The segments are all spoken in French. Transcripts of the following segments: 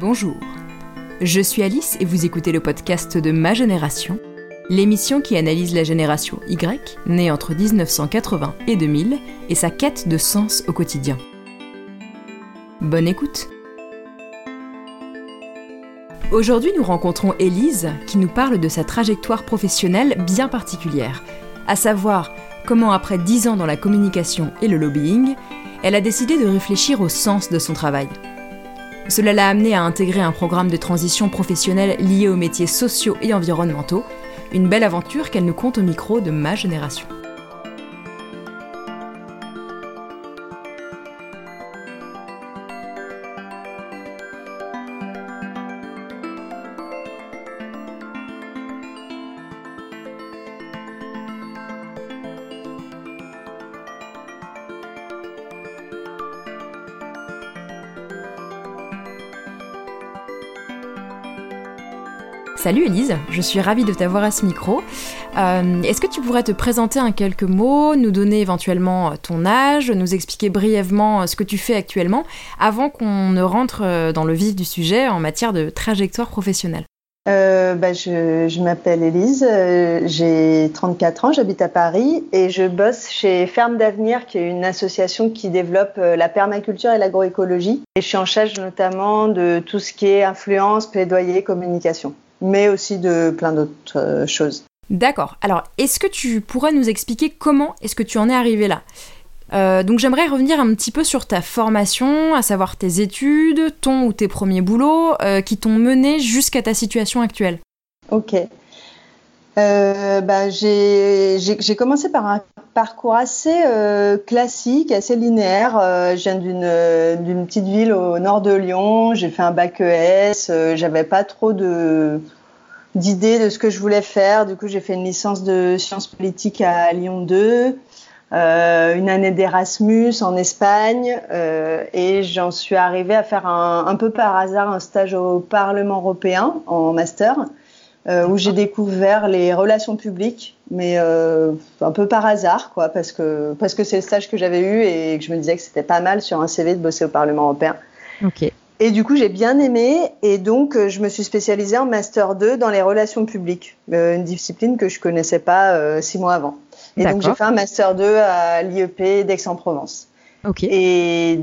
Bonjour, je suis Alice et vous écoutez le podcast de Ma Génération, l'émission qui analyse la génération Y, née entre 1980 et 2000, et sa quête de sens au quotidien. Bonne écoute Aujourd'hui, nous rencontrons Élise qui nous parle de sa trajectoire professionnelle bien particulière, à savoir comment après 10 ans dans la communication et le lobbying, elle a décidé de réfléchir au sens de son travail. Cela l'a amenée à intégrer un programme de transition professionnelle lié aux métiers sociaux et environnementaux, une belle aventure qu'elle nous compte au micro de ma génération. Salut Elise, je suis ravie de t'avoir à ce micro. Euh, est-ce que tu pourrais te présenter en quelques mots, nous donner éventuellement ton âge, nous expliquer brièvement ce que tu fais actuellement, avant qu'on ne rentre dans le vif du sujet en matière de trajectoire professionnelle? Euh, bah, je, m'appelle Elise, euh, j'ai 34 ans, j'habite à Paris et je bosse chez Ferme d'Avenir, qui est une association qui développe la permaculture et l'agroécologie. Et je suis en charge notamment de tout ce qui est influence, plaidoyer, communication mais aussi de plein d'autres euh, choses. D'accord. Alors, est-ce que tu pourrais nous expliquer comment est-ce que tu en es arrivé là? Euh, donc j'aimerais revenir un petit peu sur ta formation, à savoir tes études, ton ou tes premiers boulots euh, qui t'ont mené jusqu'à ta situation actuelle. Ok. bah, j'ai commencé par un parcours assez classique, assez linéaire. je viens d'une petite ville au nord de Lyon. J'ai fait un bac ES. J'avais pas trop d'idées de ce que je voulais faire. Du coup, j'ai fait une licence de sciences politiques à Lyon 2, euh, une année d'Erasmus en Espagne, euh, et j'en suis arrivée à faire un, un, peu par hasard un stage au Parlement européen en master, euh, où j'ai découvert les relations publiques, mais un peu par hasard, quoi, parce que parce que c'est le stage que j'avais eu et que je me disais que c'était pas mal sur un CV de bosser au Parlement européen. Ok. Et du coup, j'ai bien aimé et donc je me suis spécialisée en master 2 dans les relations publiques, une discipline que je connaissais pas six mois avant. Et donc j'ai fait un master 2 à l'IEP d'Aix-en-Provence. Et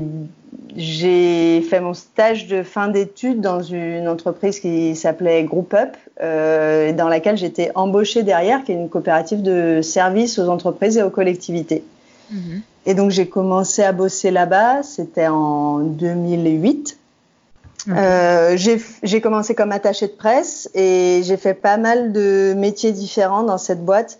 j'ai fait mon stage de fin d'études dans une entreprise qui s'appelait Group Up, euh, dans laquelle j'étais embauchée derrière, qui est une coopérative de services aux entreprises et aux collectivités. Mhm. Et donc j'ai commencé à bosser là-bas, c'était en 2008. Euh, j'ai commencé comme attaché de presse et j'ai fait pas mal de métiers différents dans cette boîte.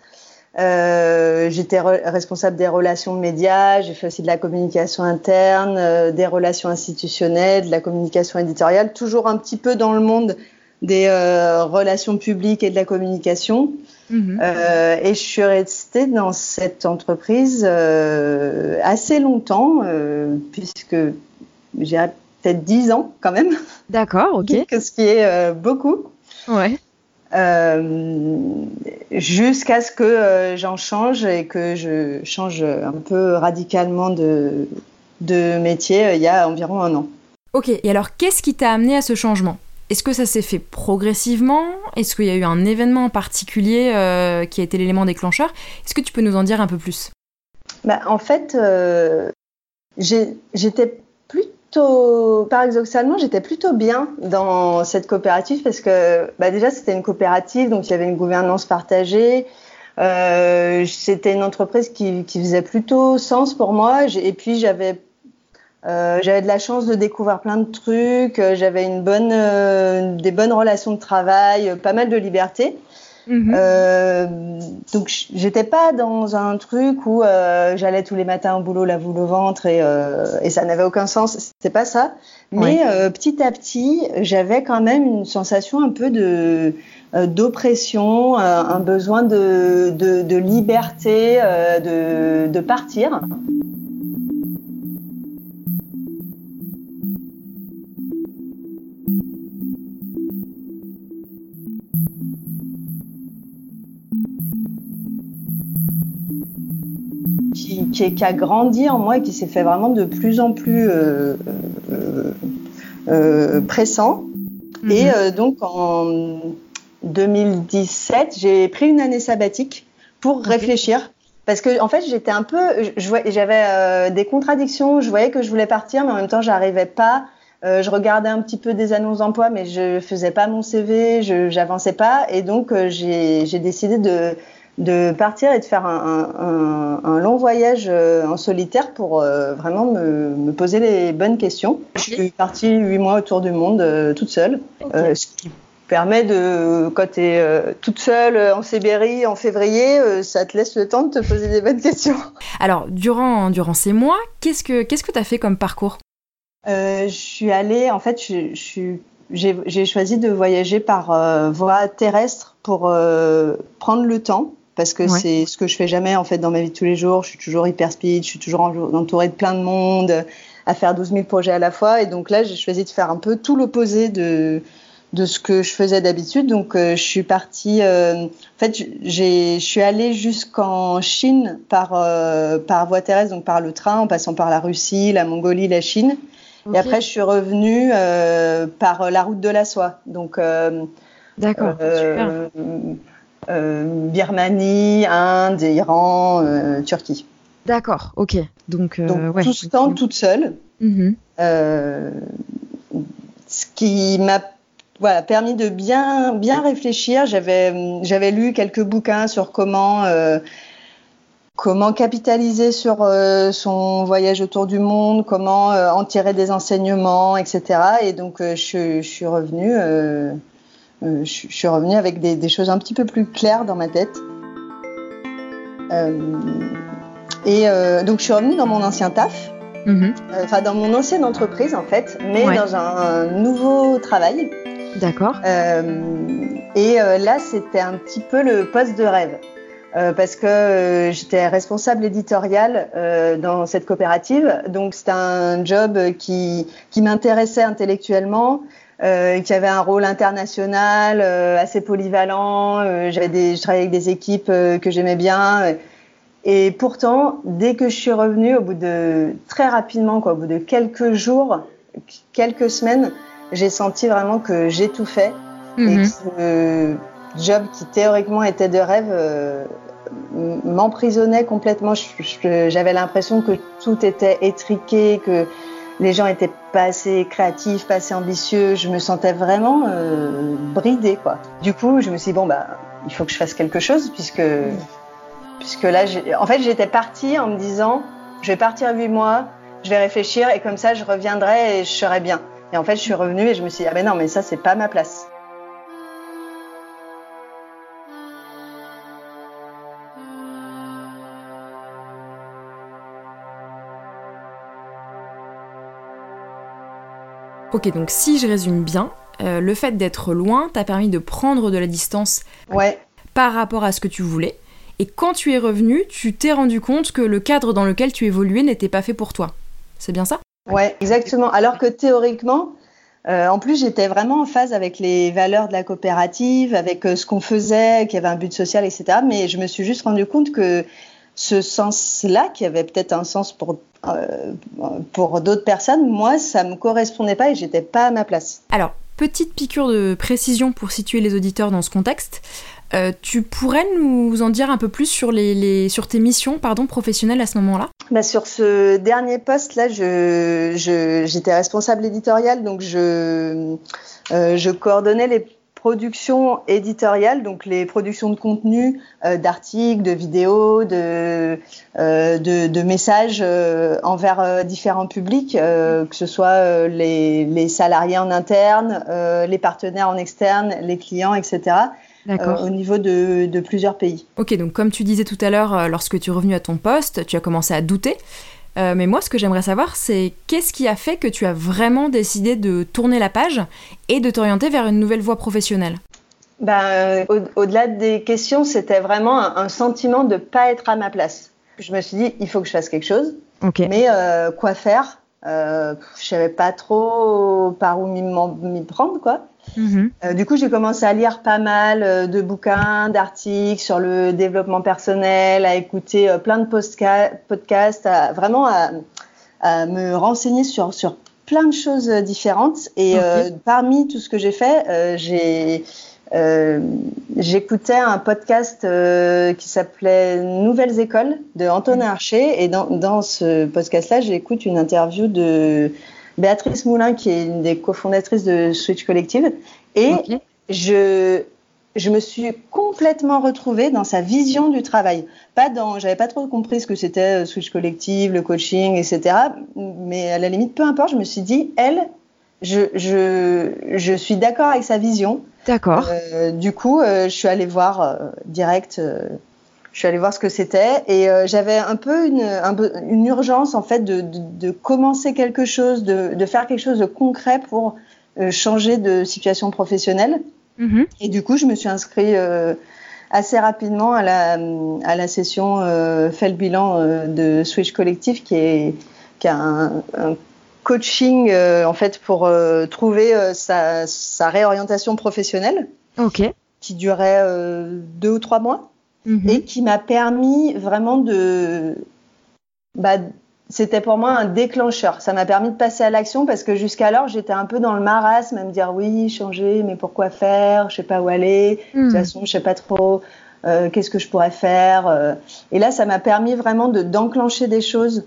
Euh, J'étais responsable des relations médias, j'ai fait aussi de la communication interne, euh, des relations institutionnelles, de la communication éditoriale, toujours un petit peu dans le monde des euh, relations publiques et de la communication. Mhm. Et je suis restée dans cette entreprise assez longtemps, puisque j'ai peut-être 10 ans quand même. D'accord, ok. ce qui est beaucoup. Ouais. Euh, jusqu'à ce que euh, j'en change et que je change un peu radicalement de, de métier il y a environ un an. Ok, et alors qu'est-ce qui t'a amené à ce changement? Est-ce que ça s'est fait progressivement? Est-ce qu'il y a eu un événement en particulier qui a été l'élément déclencheur? Est-ce que tu peux nous en dire un peu plus? Bah, En fait, j'étais paradoxalement, j'étais plutôt bien dans cette coopérative parce que bah déjà c'était une coopérative, donc il y avait une gouvernance partagée. Euh, c'était une entreprise qui, faisait plutôt sens pour moi. Et puis j'avais euh, j'avais de la chance de découvrir plein de trucs. J'avais une bonne, euh, des bonnes relations de travail, pas mal de liberté. Mhm. Euh, donc j'étais pas dans un truc où euh, j'allais tous les matins au boulot la boule au ventre et, euh, et ça n'avait aucun sens. C'était pas ça. Mais euh, petit à petit, j'avais quand même une sensation un peu de euh, d'oppression, un besoin de, de, de liberté, de, de partir. Qui, qui, a grandi en moi et qui s'est fait vraiment de plus en plus euh, euh, pressant. Mhm. Et donc en 2017, j'ai pris une année sabbatique pour réfléchir. Parce que en fait, j'étais un peu, j'avais des contradictions. Je voyais que je voulais partir, mais en même temps, j'arrivais pas euh, je regardais un petit peu des annonces d'emploi, mais je faisais pas mon CV, je j'avançais pas, et donc euh, j'ai décidé de, de partir et de faire un, un, un long voyage euh, en solitaire pour vraiment me, me, poser les bonnes questions. Je suis partie huit mois autour du monde toute seule, ce qui permet de, quand tu es toute seule en Sibérie en février, ça te laisse le temps de te poser des bonnes questions. Alors, durant, durant ces mois, qu'est-ce que tu que as fait comme parcours? Euh, je suis allée, en fait, je, j'ai choisi de voyager par euh, voie terrestre pour euh, prendre le temps parce que c'est ce que je fais jamais en fait dans ma vie de tous les jours. Je suis toujours hyper speed, je suis toujours entourée de plein de monde, à faire 12 000 projets à la fois. Et donc là, j'ai choisi de faire un peu tout l'opposé de de ce que je faisais d'habitude. Donc je suis partie. en fait, je suis allée jusqu'en Chine par par voie terrestre, donc par le train, en passant par la Russie, la Mongolie, la Chine. Et après, je suis revenue euh, par la route de la soie. Donc, euh, D'accord, euh, Birmanie, Inde, Iran, Turquie. D'accord, ok. Donc, ouais, tout ce temps toute seule. Mm-hmm. ce qui m'a voilà, permis de bien, bien réfléchir. J'avais, j'avais lu quelques bouquins sur comment comment capitaliser sur euh, son voyage autour du monde, comment euh, en tirer des enseignements, etc. Et donc euh, je, suis revenue, je, suis revenue avec des, choses un petit peu plus claires dans ma tête. et donc je suis revenue dans mon ancien taf, mm-hmm. enfin dans mon ancienne entreprise en fait, mais dans un, nouveau travail. D'accord. et là c'était un petit peu le poste de rêve. Euh, parce que euh, j'étais responsable éditoriale euh, dans cette coopérative. Donc c'était un job qui, qui m'intéressait intellectuellement, euh, qui avait un rôle international assez polyvalent. j'avais des, je travaillais avec des équipes que j'aimais bien. Et pourtant, dès que je suis revenue, au bout de très rapidement, quoi, au bout de quelques jours, quelques semaines, j'ai senti vraiment que j'étouffais et mm-hmm. que job qui théoriquement était de rêve euh, m'emprisonnait complètement. J'avais l'impression que tout était étriqué, que les gens étaient pas assez créatifs, pas assez ambitieux. Je me sentais vraiment euh, bridée, quoi. Du coup, je me suis dit, bon, bah, il faut que je fasse quelque chose, puisque, puisque là, en fait, j'étais partie en me disant, je vais partir huit mois, je vais réfléchir, et comme ça, je reviendrai et je serai bien. Et en fait, je suis revenue et je me suis dit, ah ben non, mais ça, c'est pas ma place. Ok, donc si je résume bien, euh, le fait d'être loin t'a permis de prendre de la distance par rapport à ce que tu voulais. Et quand tu es revenu, tu t'es rendu compte que le cadre dans lequel tu évoluais n'était pas fait pour toi. C'est bien ça? Ouais, exactement. Alors que théoriquement, euh, en plus, j'étais vraiment en phase avec les valeurs de la coopérative, avec euh, ce qu'on faisait, qu'il y avait un but social, etc. Mais je me suis juste rendu compte que ce sens-là, qui avait peut-être un sens pour, euh, pour d'autres personnes, moi, ça me correspondait pas et j'étais pas à ma place. Alors, petite piqûre de précision pour situer les auditeurs dans ce contexte. Euh, tu pourrais nous en dire un peu plus sur, les, sur tes missions pardon, professionnelles à ce moment-là? Bah Sur ce dernier poste-là, j'étais je, responsable éditorial, donc je, euh, je coordonnais les production éditoriale, donc les productions de contenu, euh, d'articles, de vidéos, de, euh, de, messages euh, envers différents publics, que ce soit les, les, salariés en interne, les partenaires en externe, les clients, etc. au niveau de, de, plusieurs pays. Ok, donc comme tu disais tout à l'heure, lorsque tu es revenu à ton poste, tu as commencé à douter. Euh, mais moi, ce que j'aimerais savoir, c'est qu'est-ce qui a fait que tu as vraiment décidé de tourner la page et de t'orienter vers une nouvelle voie professionnelle ben, Au-delà des questions, c'était vraiment un, sentiment de ne pas être à ma place. Je me suis dit, il faut que je fasse quelque chose. Mais euh, quoi faire? Euh, Je savais pas trop par où m'y prendre, quoi. Mhm. Euh, du coup, j'ai commencé à lire pas mal euh, de bouquins, d'articles sur le développement personnel, à écouter euh, plein de podcasts, à, vraiment à, me renseigner sur, sur, plein de choses différentes. Et parmi tout ce que j'ai fait, j'ai j'écoutais un podcast qui s'appelait Nouvelles écoles de Antonin Archer et dans, dans ce podcast-là, j'écoute une interview de Béatrice Moulin qui est une des cofondatrices de Switch Collective et je je me suis complètement retrouvée dans sa vision du travail. Pas dans, j'avais pas trop compris ce que c'était euh, Switch Collective, le coaching, etc. Mais à la limite, peu importe, je me suis dit, elle, je, je, je suis d'accord avec sa vision. D'accord. Euh, du coup, euh, je suis allée voir euh, direct. Je suis allée voir ce que c'était et euh, j'avais un peu une, un peu une urgence en fait de, de, de commencer quelque chose, de, de faire quelque chose de concret pour euh, changer de situation professionnelle. Mhm. Et du coup, je me suis inscrite euh, assez rapidement à la, à la session Fait le bilan de Switch Collectif, qui est, qui a un, un coaching en fait pour trouver sa, sa réorientation professionnelle, Ok. qui durait deux ou trois mois Mhm. et qui m'a permis vraiment de. Bah, c'était pour moi un déclencheur. Ça m'a permis de passer à l'action parce que jusqu'alors j'étais un peu dans le marasme à me dire oui, changer, mais pourquoi faire? Je sais pas où aller. De toute Mhm. façon, je sais pas trop. euh, Qu'est-ce que je pourrais faire euh. Et là, ça m'a permis vraiment de d'enclencher des choses,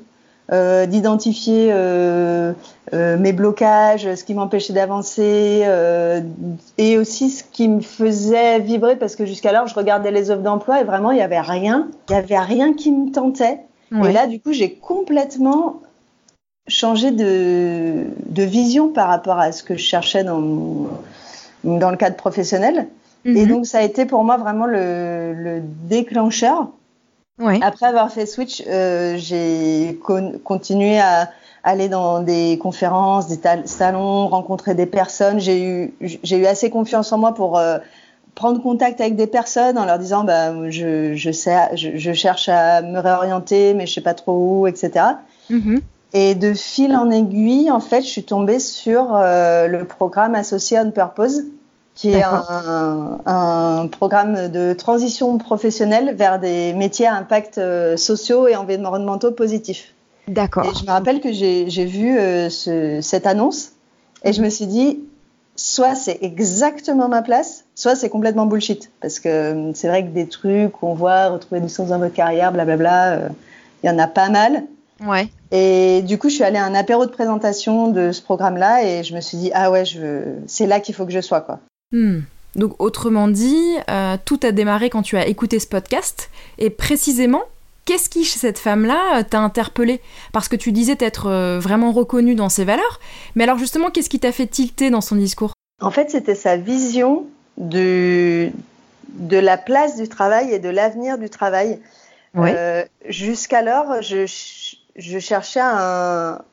euh, d'identifier euh, euh, mes blocages, ce qui m'empêchait d'avancer, euh, et aussi ce qui me faisait vibrer, parce que jusqu'alors, je regardais les offres d'emploi et vraiment, il y avait rien. Il y avait rien qui me tentait. Ouais. Et là, du coup, j'ai complètement changé de, de vision par rapport à ce que je cherchais dans, mon- dans le cadre professionnel. Et Mhm. donc, ça a été pour moi vraiment le, le déclencheur. Ouais. Après avoir fait Switch, euh, j'ai con- continué à aller dans des conférences, des salons, rencontrer des personnes. J'ai eu, j'ai eu assez confiance en moi pour euh, prendre contact avec des personnes en leur disant bah, je, je, sais, je, je cherche à me réorienter, mais je sais pas trop où, etc. Mhm. Et de fil en aiguille, en fait, je suis tombée sur euh, le programme associé On Purpose, qui est un programme de transition professionnelle vers des métiers à impact euh, sociaux et environnementaux positifs. Et D'accord. je me rappelle que j'ai vu euh, ce- cette annonce et je me suis dit, soit c'est exactement ma place, soit c'est complètement bullshit. Parce que euh, c'est vrai que des trucs qu'on voit, retrouver du sens dans votre carrière, blablabla, euh, il y en a pas mal. Ouais. Et du coup, je suis allée à un apéro de présentation de ce programme-là et je me suis dit, ah ouais, je c'est là qu'il faut que je sois, quoi. Hmm. Donc autrement dit, euh, tout a démarré quand tu as écouté ce podcast. Et précisément, qu'est-ce qui, chez cette femme-là, euh, t'a interpellé Parce que tu disais t'être euh, vraiment reconnue dans ses valeurs. Mais alors justement, qu'est-ce qui t'a fait tilter dans son discours? En fait, c'était sa vision de, de la place du travail et de l'avenir du travail. Euh, Jusqu'alors, je, ch- je cherchais à,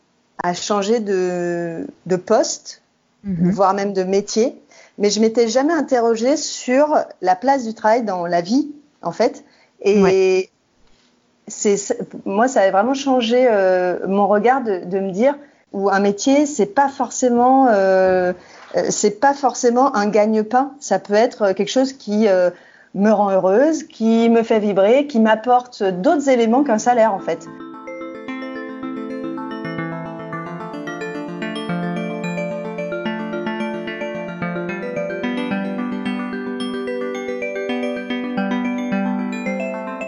à changer de, de poste, Mhm. voire même de métier, mais je m'étais jamais interrogée sur la place du travail dans la vie, en fait. Et moi, ça a vraiment changé euh, mon regard de, de me dire où un métier, c'est pas forcément, euh, euh, c'est pas forcément un gagne-pain. Ça peut être quelque chose qui euh, me rend heureuse, qui me fait vibrer, qui m'apporte d'autres éléments qu'un salaire, en fait.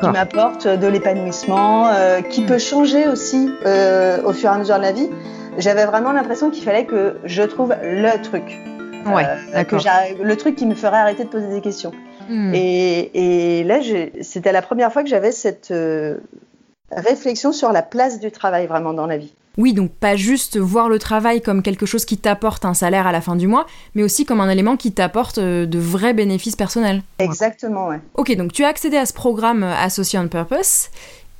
Qui m'apporte de l'épanouissement, euh, qui peut changer aussi euh, au fur et à mesure de la vie. J'avais vraiment l'impression qu'il fallait que je trouve le truc, Ouais, euh, que le truc qui me ferait arrêter de poser des questions. Hmm. Et, et là, c'était la première fois que j'avais cette euh, réflexion sur la place du travail vraiment dans la vie. Oui, donc pas juste voir le travail comme quelque chose qui t'apporte un salaire à la fin du mois, mais aussi comme un élément qui t'apporte euh, de vrais bénéfices personnels. Exactement, ouais. Ok, donc tu as accédé à ce programme euh, associé on purpose,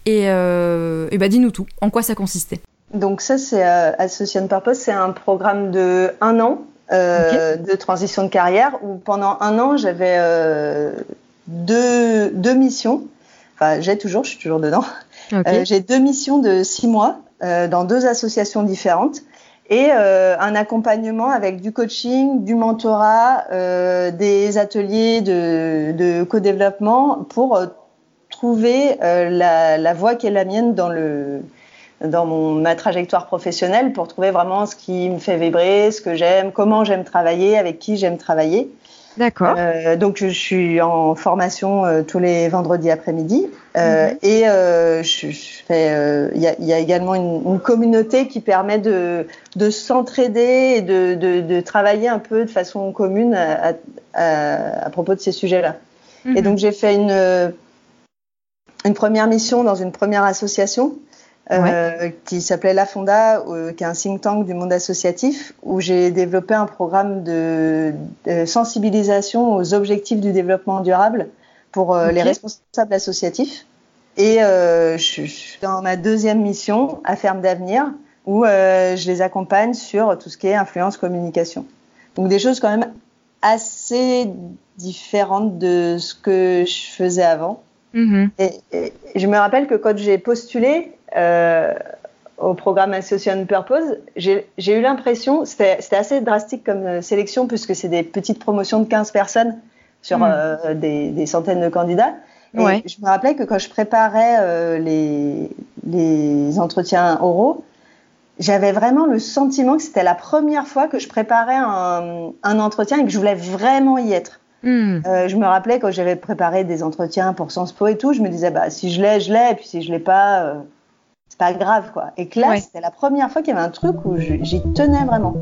et, euh, et bah dis-nous tout, en quoi ça consistait? Donc ça, c'est euh, Association Purpose, c'est un programme de un an euh, de transition de carrière où pendant un an, j'avais deux, deux missions. Enfin, j'ai toujours, je suis toujours dedans. Euh, j'ai deux missions de six mois dans deux associations différentes et euh, un accompagnement avec du coaching, du mentorat, euh, des ateliers de, de co-développement pour euh, trouver euh, la, la voie qui est la mienne dans le dans mon, ma trajectoire professionnelle pour trouver vraiment ce qui me fait vibrer, ce que j'aime, comment j'aime travailler, avec qui j'aime travailler. D'accord. Euh, donc je suis en formation euh, tous les vendredis après-midi euh, mhm. et euh, je, je, fais. Il y a, y, a, également une, une, communauté qui permet de, de s'entraider et de, de, de, travailler un peu de façon commune à, à, à propos de ces sujets-là. Mhm. Et donc j'ai fait une une première mission dans une première association euh, qui s'appelait La Fonda, euh, qui est un think tank du monde associatif, où j'ai développé un programme de, de, sensibilisation aux objectifs du développement durable pour euh, okay. les responsables associatifs. Et euh, je, suis dans ma deuxième mission à Ferme d'Avenir, où euh, je les accompagne sur tout ce qui est influence communication. Donc des choses quand même assez différentes de ce que je faisais avant. Mmh. Et, et, je me rappelle que quand j'ai postulé, euh, au programme Association Purpose, j'ai eu l'impression, c'était assez drastique comme euh, sélection puisque c'est des petites promotions de 15 personnes sur mmh. euh, des, des, centaines de candidats. Et ouais. je me rappelais que quand je préparais euh, les, les entretiens oraux, j'avais vraiment le sentiment que c'était la première fois que je préparais un, un, entretien et que je voulais vraiment y être. Mmh. Euh, je me rappelais quand j'avais préparé des entretiens pour Sciences Po et tout, je me disais bah si je l'ai, je l'ai, et puis si je l'ai pas, pas grave quoi. Et que là, ouais. c'était la première fois qu'il y avait un truc où j'y tenais vraiment.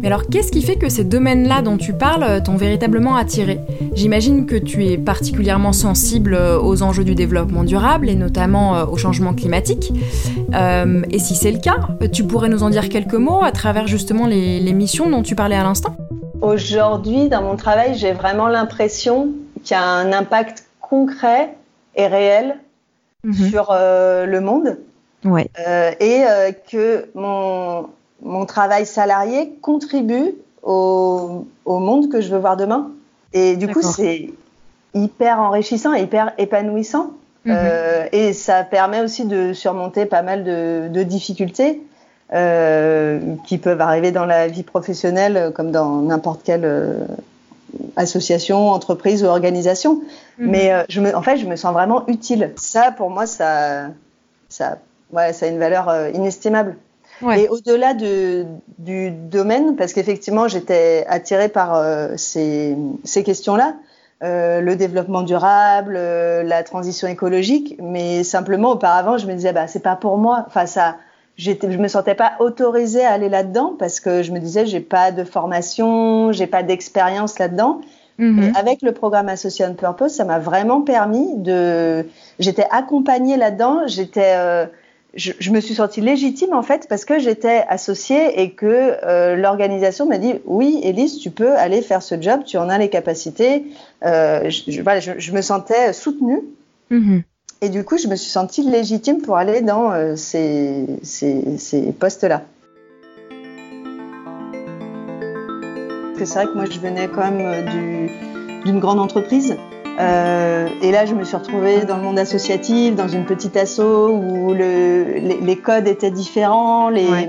Mais alors, qu'est-ce qui fait que ces domaines-là dont tu parles t'ont véritablement attiré? J'imagine que tu es particulièrement sensible euh, aux enjeux du développement durable et notamment euh, au changement climatique. Euh, et si c'est le cas, tu pourrais nous en dire quelques mots à travers justement les, les missions dont tu parlais à l'instant? Aujourd'hui, dans mon travail, j'ai vraiment l'impression qu'il y a un impact concret et réel mmh. sur euh, le monde. Ouais. Euh, et euh, que mon, mon travail salarié contribue au, au, monde que je veux voir demain. Et du coup, c'est hyper enrichissant et hyper épanouissant. Mmh. et ça permet aussi de surmonter pas mal de, de difficultés. Qui peuvent arriver dans la vie professionnelle comme dans n'importe euh, association, entreprise ou organisation. Mmh. Mais euh, je me, en fait, je me sens vraiment utile. Ça, pour moi, ça, ça, ouais, ça a une valeur euh, inestimable. Ouais. Et au-delà de, du domaine, parce qu'effectivement, j'étais attirée par euh, ces, ces questions-là, le développement durable, la transition écologique, mais simplement auparavant, je me disais, bah, c'est pas pour moi. Enfin, ça, je me sentais pas autorisée à aller là-dedans parce que je me disais, j'ai pas de formation, j'ai pas d'expérience là-dedans. Mmh. Et avec le programme Association Purpose, ça m'a vraiment permis de. J'étais accompagnée là-dedans. J'étais. Euh, je, je, me suis sentie légitime en fait parce que j'étais associée et que euh, l'organisation m'a dit oui, Elise, tu peux aller faire ce job, tu en as les capacités. Euh, je, je, voilà, je, me sentais soutenue. Mmh. Et du coup, je me suis sentie légitime pour aller dans euh, ces, ces, ces postes-là. C'est vrai que moi, je venais quand même euh, d'une grande entreprise. Euh, et là, je me suis retrouvée dans le monde associatif, dans une petite asso où le, les, les, codes étaient différents, les, ouais.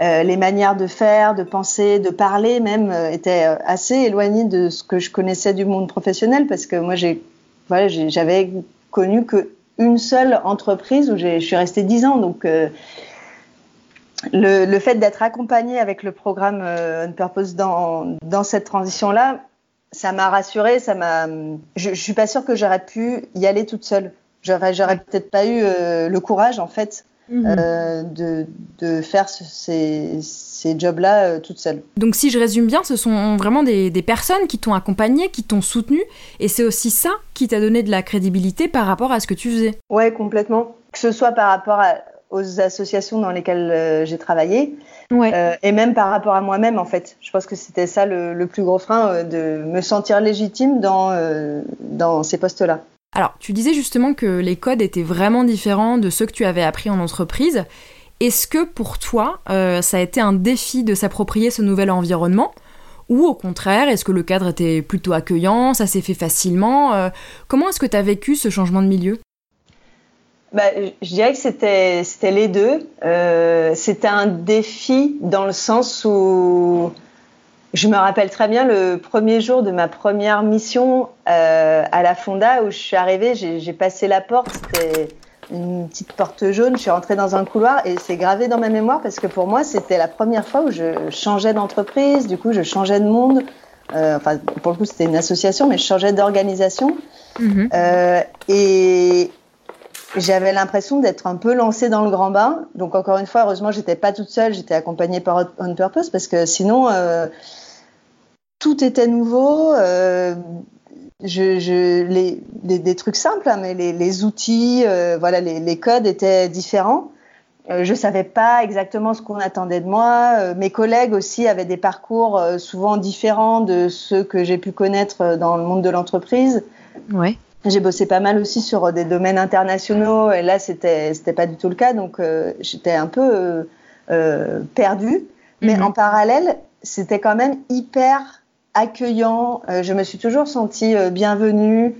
euh, les manières de faire, de penser, de parler même étaient assez éloignées de ce que je connaissais du monde professionnel parce que moi, j'ai, voilà, j'avais connu qu'une seule entreprise où je suis restée dix ans. Donc, euh, le, le, fait d'être accompagnée avec le programme euh, On Purpose dans, dans cette transition-là, ça m'a rassurée. Ça m'a. Je, je suis pas sûre que j'aurais pu y aller toute seule. J'aurais, j'aurais peut-être pas eu euh, le courage, en fait, mmh. euh, de, de, faire ce, ces, ces jobs-là euh, toute seule. Donc, si je résume bien, ce sont vraiment des, des personnes qui t'ont accompagné, qui t'ont soutenu, et c'est aussi ça qui t'a donné de la crédibilité par rapport à ce que tu faisais. Ouais, complètement. Que ce soit par rapport à, aux associations dans lesquelles euh, j'ai travaillé, ouais. euh, et même par rapport à moi-même en fait. Je pense que c'était ça le, le, plus gros frein, euh, de me sentir légitime dans, euh, dans ces postes-là. Alors, tu disais justement que les codes étaient vraiment différents de ceux que tu avais appris en entreprise. Est-ce que pour toi, euh, ça a été un défi de s'approprier ce nouvel environnement? Ou au contraire, est-ce que le cadre était plutôt accueillant, ça s'est fait facilement euh, Comment est-ce que tu as vécu ce changement de milieu? Bah, je dirais que c'était les deux. Euh, c'était un défi dans le sens où Je me rappelle très bien le premier jour de ma première mission euh, à la Fonda où je suis arrivée, j'ai passé la porte, c'était une petite porte jaune, je suis rentrée dans un couloir et c'est gravé dans ma mémoire parce que pour moi c'était la première fois où je changeais d'entreprise, du coup je changeais de monde, euh, enfin pour le coup c'était une association mais je changeais d'organisation mhm. euh, et j'avais l'impression d'être un peu lancée dans le grand bain. Donc encore une fois, heureusement j'étais pas toute seule, j'étais accompagnée par On Purpose parce que sinon tout était nouveau. Euh, je, je, les, des trucs simples, hein, mais les, les outils, euh, voilà, les, les, codes étaient différents. Euh, je savais pas exactement ce qu'on attendait de moi. Euh, mes collègues aussi avaient des parcours souvent différents de ceux que j'ai pu connaître dans le monde de l'entreprise. Ouais. J'ai bossé pas mal aussi sur des domaines internationaux et là c'était c'était pas du tout le cas donc j'étais un peu perdue. Mais mm-hmm. en parallèle c'était quand même hyper accueillant. Euh, je me suis toujours sentie euh, bienvenue.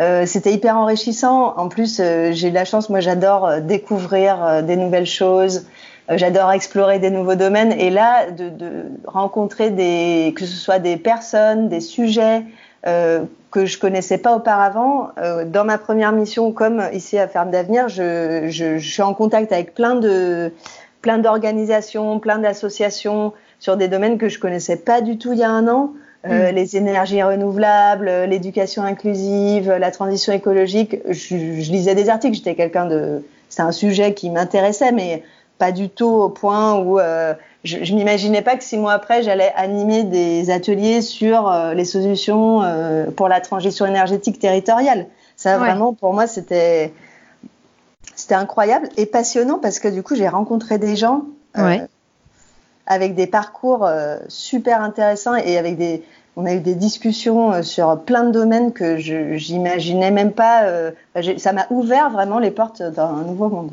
Euh, c'était hyper enrichissant. En plus, j'ai eu la chance, moi j'adore découvrir des nouvelles choses. J'adore explorer des nouveaux domaines et là, de, de, rencontrer des, que ce soit des personnes, des sujets euh, que je connaissais pas auparavant. Euh, dans ma première mission, comme ici à Ferme d'Avenir, je, je, je, suis en contact avec plein de plein d'organisations, plein d'associations sur des domaines que je connaissais pas du tout il y a un an. Euh, mm. les énergies renouvelables, l'éducation inclusive, la transition écologique. Je, je lisais des articles, j'étais quelqu'un de. C'est un sujet qui m'intéressait, mais pas du tout au point où euh, je, je m'imaginais pas que six mois après, j'allais animer des ateliers sur euh, les solutions euh, pour la transition énergétique territoriale. Ça, ouais. vraiment, pour moi, c'était c'était incroyable et passionnant parce que du coup, j'ai rencontré des gens. Ouais avec des parcours euh, super intéressants et avec des, on a eu des discussions euh, sur plein de domaines que je j'imaginais même pas. Euh, ça m'a ouvert vraiment les portes d'un nouveau monde.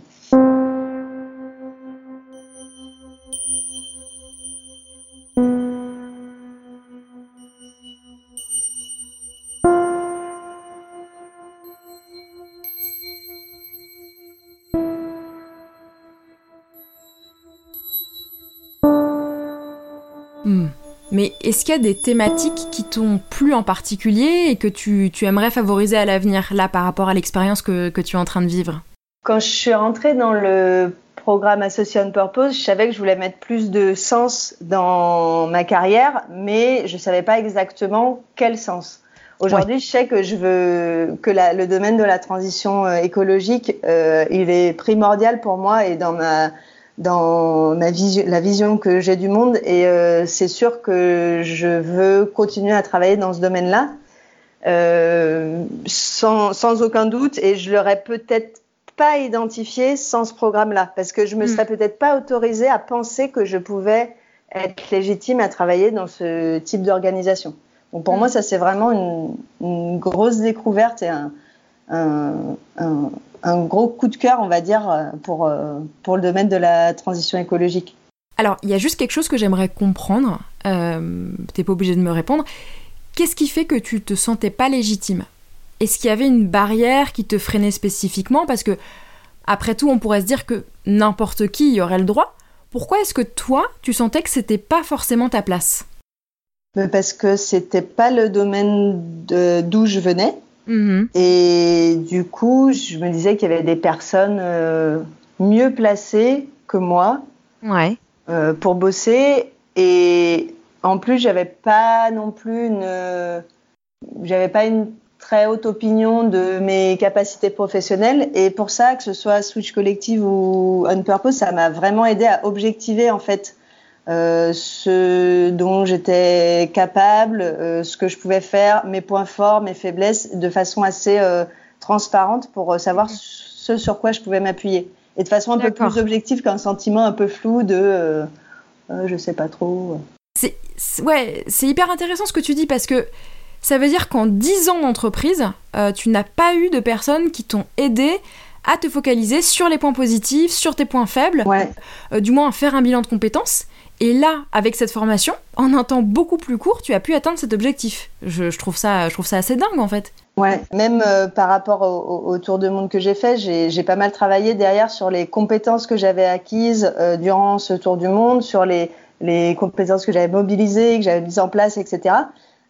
Est-ce qu'il y a des thématiques qui t'ont plu en particulier et que tu, tu aimerais favoriser à l'avenir, là, par rapport à l'expérience que, que, tu es en train de vivre? Quand je suis rentrée dans le programme Association Purpose, je savais que je voulais mettre plus de sens dans ma carrière, mais je ne savais pas exactement quel sens. Aujourd'hui, je sais que je veux que la, le domaine de la transition euh, écologique, euh, il est primordial pour moi et dans ma dans ma vision, la vision que j'ai du monde et euh, c'est sûr que je veux continuer à travailler dans ce domaine-là euh, sans, sans, aucun doute et je l'aurais peut-être pas identifié sans ce programme-là parce que je me mm. serais peut-être pas autorisée à penser que je pouvais être légitime à travailler dans ce type d'organisation. Donc pour mmh. moi, ça c'est vraiment une, une, grosse découverte et un, un, un, un gros coup de cœur, on va dire, pour, euh, pour le domaine de la transition écologique. Alors, il y a juste quelque chose que j'aimerais comprendre. Euh, T'es pas obligé de me répondre. Qu'est-ce qui fait que tu te sentais pas légitime? Est-ce qu'il y avait une barrière qui te freinait spécifiquement? Parce que, après tout, on pourrait se dire que n'importe qui y aurait le droit. Pourquoi est-ce que toi, tu sentais que c'était pas forcément ta place? Parce que c'était pas le domaine d'où je venais. Mmh. Et du coup, je me disais qu'il y avait des personnes euh, mieux placées que moi ouais. euh, pour bosser. Et en plus, j'avais pas non plus une, j'avais pas une très haute opinion de mes capacités professionnelles. Et pour ça, que ce soit Switch Collective ou On Purpose, ça m'a vraiment aidé à objectiver en fait euh, ce dont j'étais capable, euh, ce que je pouvais faire, mes points forts, mes faiblesses, de façon assez euh, transparente pour savoir ce sur quoi je pouvais m'appuyer. Et de façon un peu plus objective qu'un sentiment un peu flou de je sais pas trop. C'est ouais, c'est hyper intéressant ce que tu dis parce que ça veut dire qu'en 10 ans d'entreprise, tu n'as pas eu de personnes qui t'ont aidé à te focaliser sur les points positifs, sur tes points faibles, ouais. du moins à faire un bilan de compétences et là, avec cette formation, en un temps beaucoup plus court, tu as pu atteindre cet objectif. Je, je trouve, ça, je trouve ça assez dingue en fait. Ouais, même euh, par rapport au, au, tour de monde que j'ai fait, j'ai pas mal travaillé derrière sur les compétences que j'avais acquises euh, durant ce tour du monde, sur les, les compétences que j'avais mobilisées, que j'avais mises en place, etc.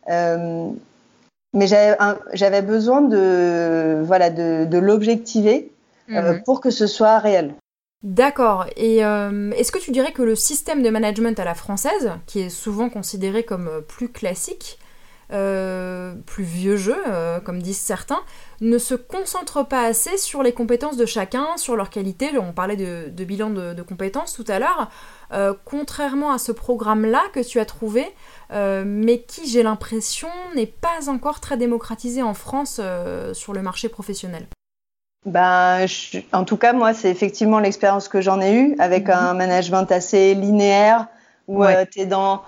mais j'avais besoin de, voilà, de, de l'objectiver mhm. pour que ce soit réel. D'accord. Et est-ce que tu dirais que le système de management à la française, qui est souvent considéré comme plus classique, euh, plus vieux jeu, euh, comme disent certains, ne se concentre pas assez sur les compétences de chacun, sur leurs qualités. On parlait de, bilan de, compétences tout à l'heure. Euh, contrairement à ce programme-là que tu as trouvé, mais qui, j'ai l'impression, n'est pas encore très démocratisé en France sur le marché professionnel? Ben, en tout cas, moi, c'est effectivement l'expérience que j'en ai eue avec mhm. un management assez linéaire où tu es dans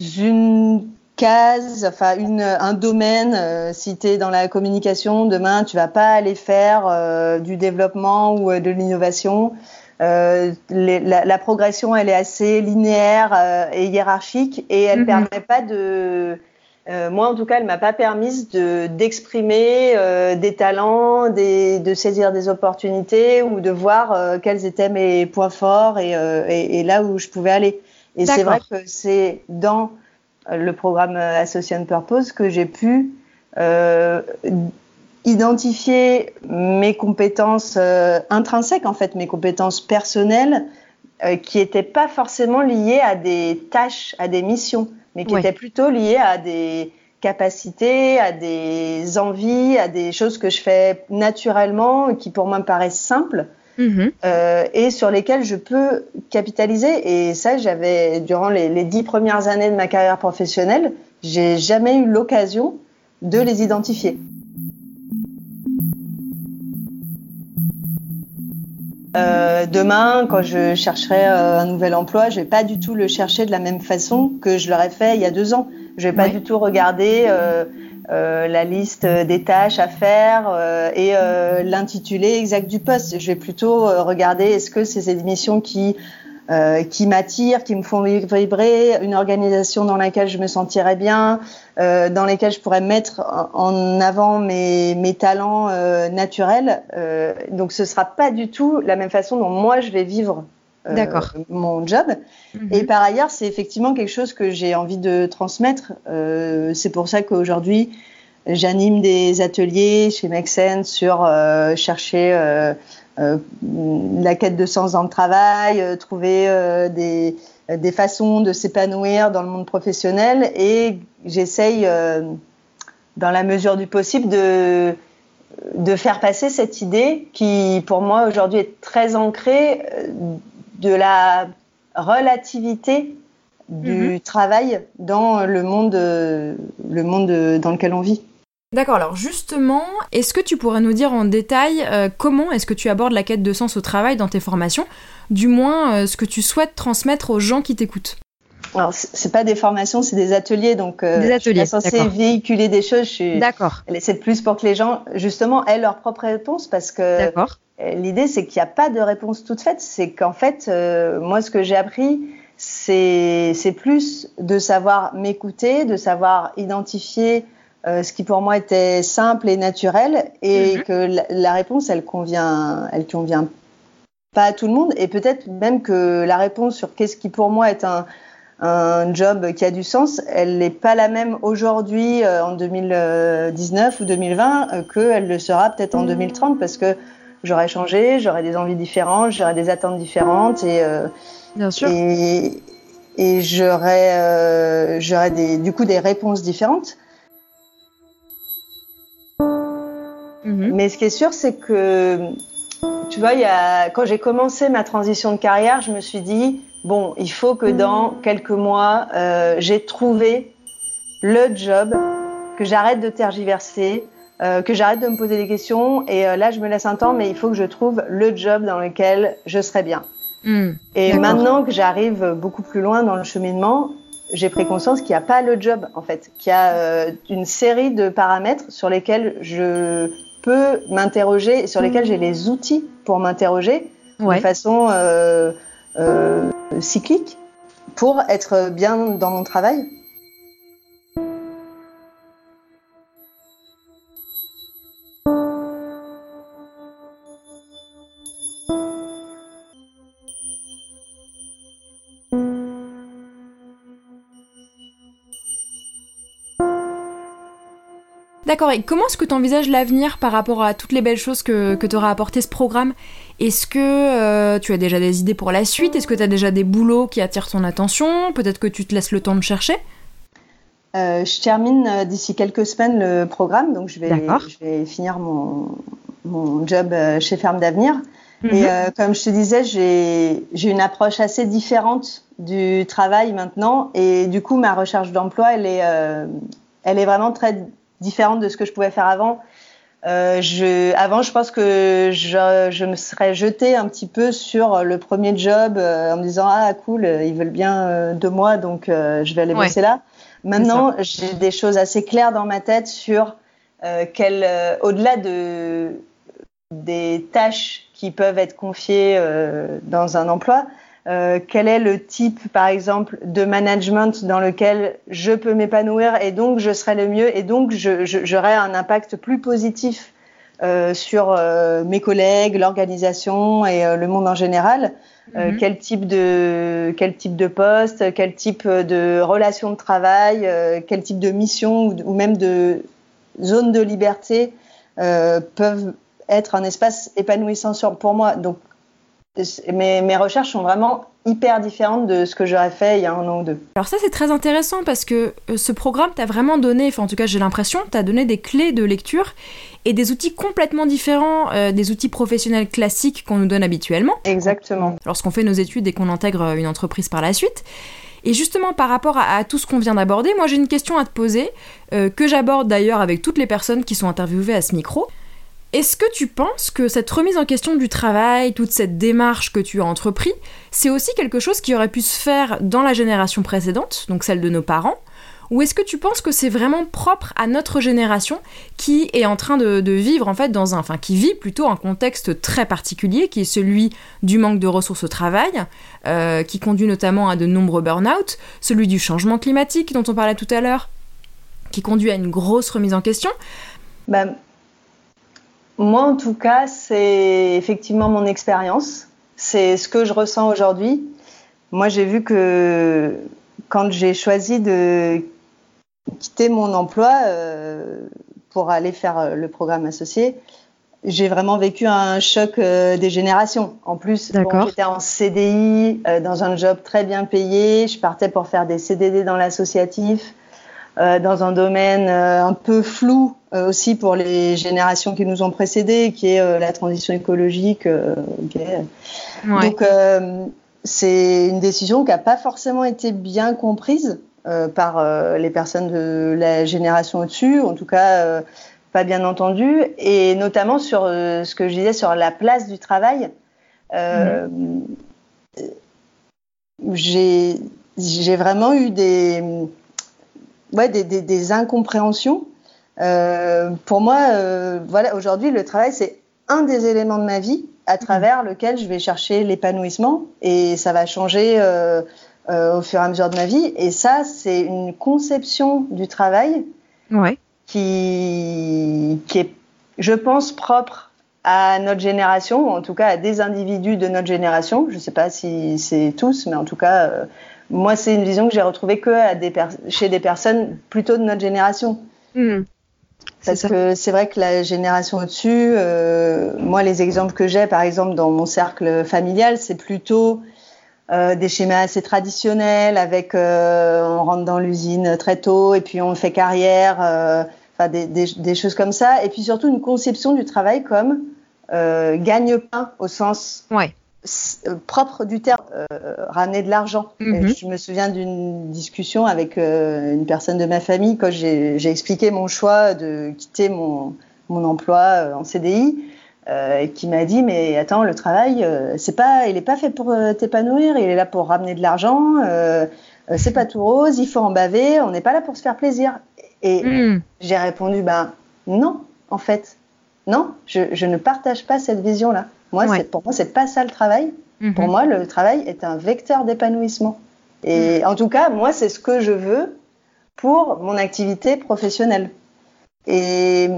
une case, enfin une, un domaine. Euh, si tu es dans la communication, demain, tu vas pas aller faire euh, du développement ou euh, de l'innovation. La, la, progression, elle est assez linéaire et hiérarchique et elle ne mhm. permet pas de... moi, en tout cas, elle m'a pas permise de d'exprimer des talents, des, de saisir des opportunités ou de voir quels étaient mes points forts et, et, et là où je pouvais aller. Et c'est vrai que c'est dans le programme Association Purpose que j'ai pu euh, identifier mes compétences euh, intrinsèques, en fait, mes compétences personnelles, euh, qui n'étaient pas forcément liées à des tâches, à des missions, mais qui étaient plutôt liées à des capacités, à des envies, à des choses que je fais naturellement, qui pour moi me paraissent simples, Mhm. Euh, et sur lesquels je peux capitaliser. Et ça, j'avais durant les, dix premières années de ma carrière professionnelle, j'ai jamais eu l'occasion de les identifier. Euh, demain, quand je chercherai euh, un nouvel emploi, je vais pas du tout le chercher de la même façon que je l'aurais fait il y a deux ans. Je vais pas du tout regarder euh, la liste des tâches à faire euh, et euh, l'intitulé exact du poste. Je vais plutôt regarder est-ce que c'est des missions qui qui m'attirent, qui me font vibrer, une organisation dans laquelle je me sentirais bien, dans lesquelles je pourrais mettre en avant mes, mes talents naturels. donc ce sera pas du tout la même façon dont moi je vais vivre D'accord. mon job. Mhm. Et par ailleurs, c'est effectivement quelque chose que j'ai envie de transmettre. Euh, c'est pour ça qu'aujourd'hui, j'anime des ateliers chez Maxen sur euh, chercher euh, la quête de sens dans le travail, trouver des, des, façons de s'épanouir dans le monde professionnel. Et j'essaye, dans la mesure du possible, de de faire passer cette idée qui, pour moi, aujourd'hui est très ancrée de la relativité du mhm. travail dans le monde, le monde dans lequel on vit. D'accord, alors justement, est-ce que tu pourrais nous dire en détail euh, comment est-ce que tu abordes la quête de sens au travail dans tes formations Du moins, euh, ce que tu souhaites transmettre aux gens qui t'écoutent? Alors, c'est pas des formations, c'est des ateliers, donc euh, des ateliers, je suis pas censée véhiculer des choses. D'accord. C'est plus pour que les gens, justement, aient leur propre réponse, parce que l'idée, c'est qu'il n'y a pas de réponse toute faite. C'est qu'en fait, euh, moi, ce que j'ai appris, c'est plus de savoir m'écouter, de savoir identifier euh, ce qui pour moi était simple et naturel, et mhm. que la, réponse, elle convient, elle convient pas à tout le monde, et peut-être même que la réponse sur qu'est-ce qui pour moi est un un job qui a du sens, elle n'est pas la même aujourd'hui euh, en 2019 ou 2020 euh, qu'elle le sera peut-être en 2030 parce que j'aurais changé, j'aurais des envies différentes, j'aurais des attentes différentes et euh, Bien sûr. et, et j'aurais j'aurais des du coup des réponses différentes. Mhm. Mais ce qui est sûr, c'est que tu vois, il y a, quand j'ai commencé ma transition de carrière, je me suis dit bon, il faut que dans quelques mois, euh, j'ai trouvé le job, que j'arrête de tergiverser, euh, que j'arrête de me poser des questions. Et euh, là, je me laisse un temps, mais il faut que je trouve le job dans lequel je serai bien. Hmm, et maintenant que j'arrive beaucoup plus loin dans le cheminement, j'ai pris conscience qu'il n'y a pas le job, en fait, qu'il y a une série de paramètres sur lesquels je peux m'interroger et sur lesquels j'ai les outils pour m'interroger de façon euh, cyclique pour être bien dans mon travail. D'accord, et comment est-ce que tu envisages l'avenir par rapport à toutes les belles choses que, que t'aura apporté ce programme? Est-ce que euh, tu as déjà des idées pour la suite? Est-ce que tu as déjà des boulots qui attirent ton attention? Peut-être que tu te laisses le temps de chercher? Euh, je termine euh, d'ici quelques semaines le programme, donc je vais, je vais finir mon, mon job chez Ferme d'Avenir. Et mhm. comme je te disais, j'ai une approche assez différente du travail maintenant, et du coup, ma recherche d'emploi, elle est, elle est vraiment très différente de ce que je pouvais faire avant. Euh, je, avant, je pense que je, je, me serais jetée un petit peu sur le premier job euh, en me disant ah cool, ils veulent bien euh, de moi, donc je vais aller bosser là. Maintenant, j'ai des choses assez claires dans ma tête sur quel, au-delà de des tâches qui peuvent être confiées dans un emploi, euh, quel est le type, par exemple, de management dans lequel je peux m'épanouir et donc je serai le mieux et donc j'aurai un impact plus positif euh, sur euh, mes collègues, l'organisation et le monde en général? Mhm. quel type de quel type de poste, quel type de relation de travail, quel type de mission ou, ou, même de zone de liberté peuvent être un espace épanouissant pour moi? Donc mes, mes, recherches sont vraiment hyper différentes de ce que j'aurais fait il y a un an ou deux. Alors ça c'est très intéressant parce que euh, ce programme t'a vraiment donné, enfin en tout cas j'ai l'impression, t'a donné des clés de lecture et des outils complètement différents euh, des outils professionnels classiques qu'on nous donne habituellement. Exactement. Lorsqu'on fait nos études et qu'on intègre une entreprise par la suite. Et justement, par rapport à, tout ce qu'on vient d'aborder, moi j'ai une question à te poser, euh, que j'aborde d'ailleurs avec toutes les personnes qui sont interviewées à ce micro. Est-ce que tu penses que cette remise en question du travail, toute cette démarche que tu as entrepris, c'est aussi quelque chose qui aurait pu se faire dans la génération précédente, donc celle de nos parents? Ou est-ce que tu penses que c'est vraiment propre à notre génération qui est en train de, vivre en fait dans un, enfin qui vit plutôt un contexte très particulier qui est celui du manque de ressources au travail, euh, qui conduit notamment à de nombreux burn-out, celui du changement climatique dont on parlait tout à l'heure, qui conduit à une grosse remise en question? Bah, moi, en tout cas, c'est effectivement mon expérience. C'est ce que je ressens aujourd'hui. Moi, j'ai vu que quand j'ai choisi de quitter mon emploi euh, pour aller faire euh, le programme associé, j'ai vraiment vécu un choc euh, des générations. En plus, j'étais en CDI, dans un job très bien payé. Je partais pour faire des CDD dans l'associatif. Euh, dans un domaine un peu flou aussi pour les générations qui nous ont précédés, qui est la transition écologique. Donc c'est une décision qui n'a pas forcément été bien comprise par les personnes de la génération au-dessus, en tout cas pas bien entendu, et notamment sur ce que je disais sur la place du travail. J'ai vraiment eu des ouais, des, des, des incompréhensions. Euh, pour moi, euh, voilà, aujourd'hui, le travail, c'est un des éléments de ma vie à travers lequel je vais chercher l'épanouissement et ça va changer euh, euh, au fur et à mesure de ma vie. Et ça, c'est une conception du travail ouais. qui, qui est, je pense, propre à notre génération, ou en tout cas à des individus de notre génération. Je ne sais pas si c'est tous, mais en tout cas, euh, moi, c'est une vision que j'ai retrouvée que à des chez des personnes plutôt de notre génération. Mmh. Parce que c'est vrai que la génération au-dessus, euh, moi, les exemples que j'ai, par exemple, dans mon cercle familial, c'est plutôt euh, des schémas assez traditionnels, avec euh, on rentre dans l'usine très tôt et puis on fait carrière, euh, enfin des, des, des, choses comme ça, et puis surtout une conception du travail comme euh, gagne-pain au sens ouais. Euh, propre du terme, euh, ramener de l'argent. Mm -hmm. Je me souviens d'une discussion avec euh, une personne de ma famille quand j'ai expliqué mon choix de quitter mon, mon emploi en CDI. Euh, qui m'a dit mais attends le travail c'est pas il est pas fait pour t'épanouir il est là pour ramener de l'argent c'est pas tout rose il faut en baver on n'est pas là pour se faire plaisir et mm. j'ai répondu ben non en fait non je, je ne partage pas cette vision là moi, ouais. pour moi, c'est pas ça le travail. Mmh. Pour moi, le travail est un vecteur d'épanouissement. Et mmh. en tout cas, moi, c'est ce que je veux pour mon activité professionnelle. Et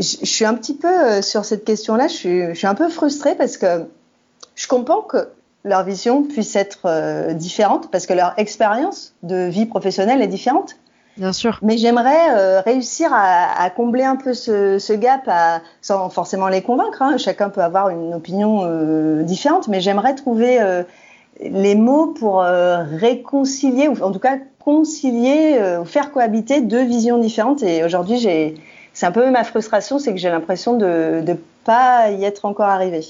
je, je suis un petit peu euh, sur cette question-là, je suis, je suis un peu frustrée parce que je comprends que leur vision puisse être euh, différente parce que leur expérience de vie professionnelle est différente. Bien sûr. Mais j'aimerais réussir à, combler un peu ce, gap, sans forcément les convaincre. Hein. Chacun peut avoir une opinion différente, mais j'aimerais trouver les mots pour réconcilier, ou en tout cas concilier, ou faire cohabiter deux visions différentes. Et aujourd'hui, c'est un peu ma frustration, c'est que j'ai l'impression de ne pas y être encore arrivé.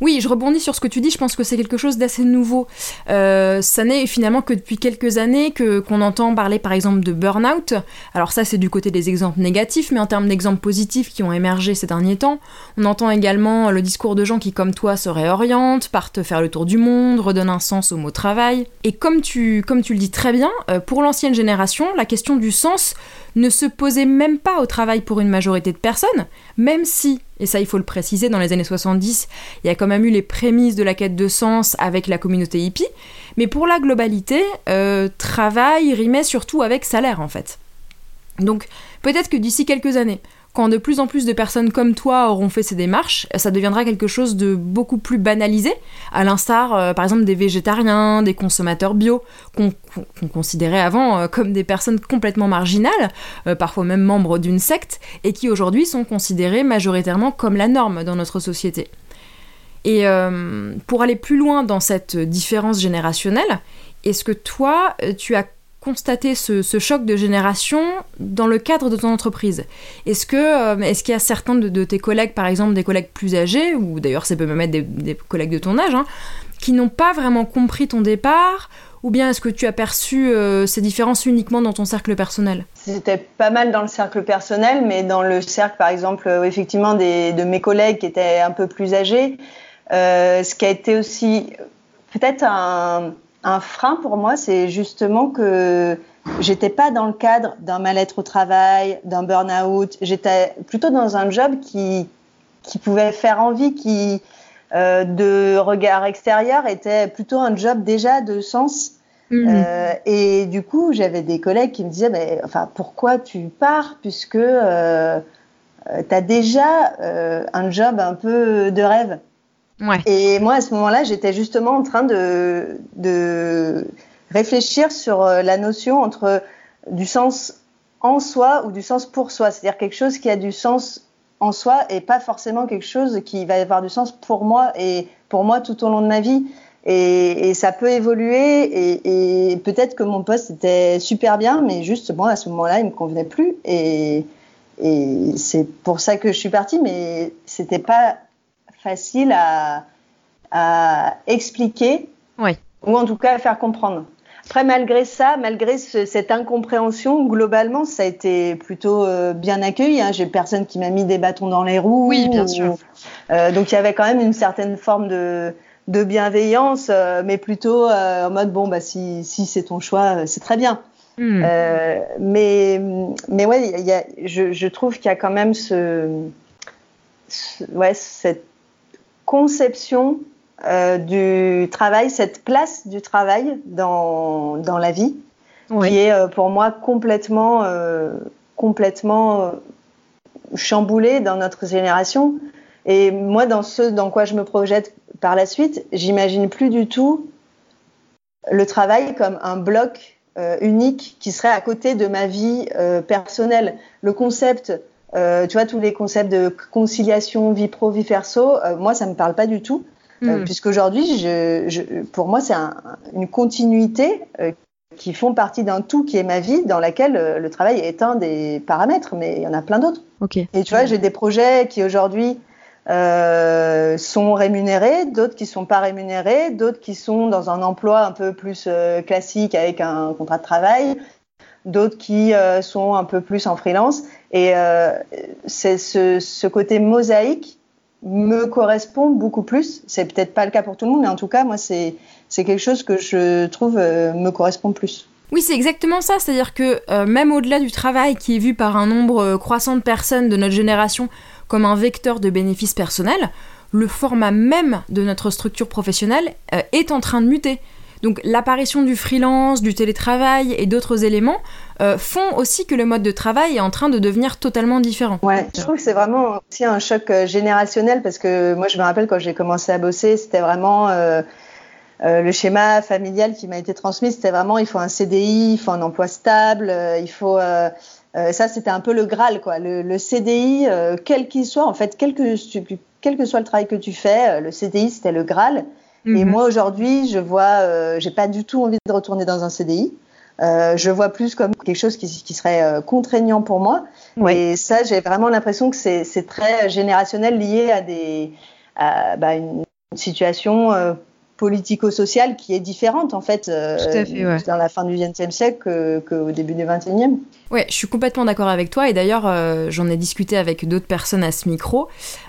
Oui, je rebondis sur ce que tu dis. Je pense que c'est quelque chose d'assez nouveau. Euh, ça n'est finalement que depuis quelques années que qu'on entend parler, par exemple, de burn-out. Alors ça, c'est du côté des exemples négatifs, mais en termes d'exemples positifs qui ont émergé ces derniers temps, on entend également le discours de gens qui, comme toi, se réorientent, partent faire le tour du monde, redonnent un sens au mot travail. Et comme tu comme tu le dis très bien, euh, pour l'ancienne génération, la question du sens ne se posait même pas au travail pour une majorité de personnes, même si, et ça il faut le préciser, dans les années 70, il y a quand même eu les prémices de la quête de sens avec la communauté hippie, mais pour la globalité, euh, travail rimait surtout avec salaire en fait. Donc peut-être que d'ici quelques années, quand de plus en plus de personnes comme toi auront fait ces démarches, ça deviendra quelque chose de beaucoup plus banalisé, à l'instar euh, par exemple des végétariens, des consommateurs bio, qu'on considérait avant euh, comme des personnes complètement marginales, euh, parfois même membres d'une secte, et qui aujourd'hui sont considérés majoritairement comme la norme dans notre société. Et pour aller plus loin dans cette différence générationnelle, est-ce que toi, tu as constater ce, choc de génération dans le cadre de ton entreprise. Est-ce que euh, est-ce qu'il y a certains de, tes collègues, par exemple des collègues plus âgés, ou d'ailleurs ça peut même être des, collègues de ton âge, hein, qui n'ont pas vraiment compris ton départ ou bien est-ce que tu as perçu euh, ces différences uniquement dans ton cercle personnel? C'était pas mal dans le cercle personnel, mais dans le cercle, par exemple, euh, effectivement, de mes collègues qui étaient un peu plus âgés, ce qui a été aussi peut-être un, un frein pour moi, c'est justement que j'étais pas dans le cadre d'un mal-être au travail, d'un burn-out. J'étais plutôt dans un job qui, qui pouvait faire envie, qui, euh, de regard extérieur, était plutôt un job déjà de sens. Mhm. Euh, et du coup, j'avais des collègues qui me disaient, mais, enfin, pourquoi tu pars? Puisque euh, tu as déjà euh, un job un peu de rêve et moi, à ce moment-là, j'étais justement en train de, réfléchir sur euh, la notion entre du sens en soi ou du sens pour soi. C'est-à-dire quelque chose qui a du sens en soi et pas forcément quelque chose qui va avoir du sens pour moi et pour moi tout au long de ma vie. Et, ça peut évoluer et, peut-être que mon poste était super bien, mais juste moi à ce moment-là, il me convenait plus. Et, et c'est pour ça que je suis partie, mais c'était pas facile à, expliquer ou en tout cas à faire comprendre. Après, malgré ça, malgré cette incompréhension, globalement, ça a été plutôt euh, bien accueilli. Hein. J'ai personne qui m'a mis des bâtons dans les roues. Oui, bien sûr. Euh, donc il y avait quand même une certaine forme de, bienveillance, euh, mais plutôt en mode bon, bah si, c'est ton choix, c'est très bien. Hmm. mais mais ouais, je, trouve qu'il y a quand même ce, ce ouais cette conception euh, du travail, cette place du travail dans, dans la vie, qui est euh, pour moi complètement, euh, complètement chamboulée dans notre génération. Et moi, dans ce dans quoi je me projette par la suite, j'imagine plus du tout le travail comme un bloc unique qui serait à côté de ma vie personnelle. Le concept euh, tu vois, tous les concepts de conciliation vie pro, vie perso, euh, moi, ça me parle pas du tout. Euh, mm. Puisqu'aujourd'hui, je, je, pour moi, c'est un, une continuité qui font partie d'un tout qui est ma vie, dans laquelle le travail est un des paramètres, mais il y en a plein d'autres. Okay. Et tu vois, j'ai des projets qui aujourd'hui euh, sont rémunérés, d'autres qui sont pas rémunérés, d'autres qui sont dans un emploi un peu plus classique avec un contrat de travail, d'autres qui euh, sont un peu plus en freelance. Et euh, ce, côté mosaïque me correspond beaucoup plus. C'est peut-être pas le cas pour tout le monde, mais en tout cas, moi, c'est quelque chose que je trouve euh, me correspond plus. Oui, c'est exactement ça. C'est-à-dire que même au-delà du travail qui est vu par un nombre croissant de personnes de notre génération comme un vecteur de bénéfices personnels, le format même de notre structure professionnelle est en train de muter. Donc l'apparition du freelance, du télétravail et d'autres éléments euh, font aussi que le mode de travail est en train de devenir totalement différent. Ouais, je trouve que c'est vraiment aussi un choc euh, générationnel parce que moi je me rappelle quand j'ai commencé à bosser, c'était vraiment euh, le schéma familial qui m'a été transmis, c'était vraiment il faut un CDI, il faut un emploi stable, il faut ça c'était un peu le graal quoi. Le, CDI, quel qu'il soit, en fait, quel que, quel que soit le travail que tu fais, le CDI c'était le graal. Et mhm. moi aujourd'hui, je vois, j'ai pas du tout envie de retourner dans un CDI. Euh, je vois plus comme quelque chose qui, qui serait euh, contraignant pour moi. Et ça, j'ai vraiment l'impression que c'est très générationnel lié à, des, à bah, une situation euh, politico-sociale qui est différente en fait, euh, fait dans la fin du XXe siècle qu'au début du XXIe. Ouais, je suis complètement d'accord avec toi et d'ailleurs j'en ai discuté avec d'autres personnes à ce micro.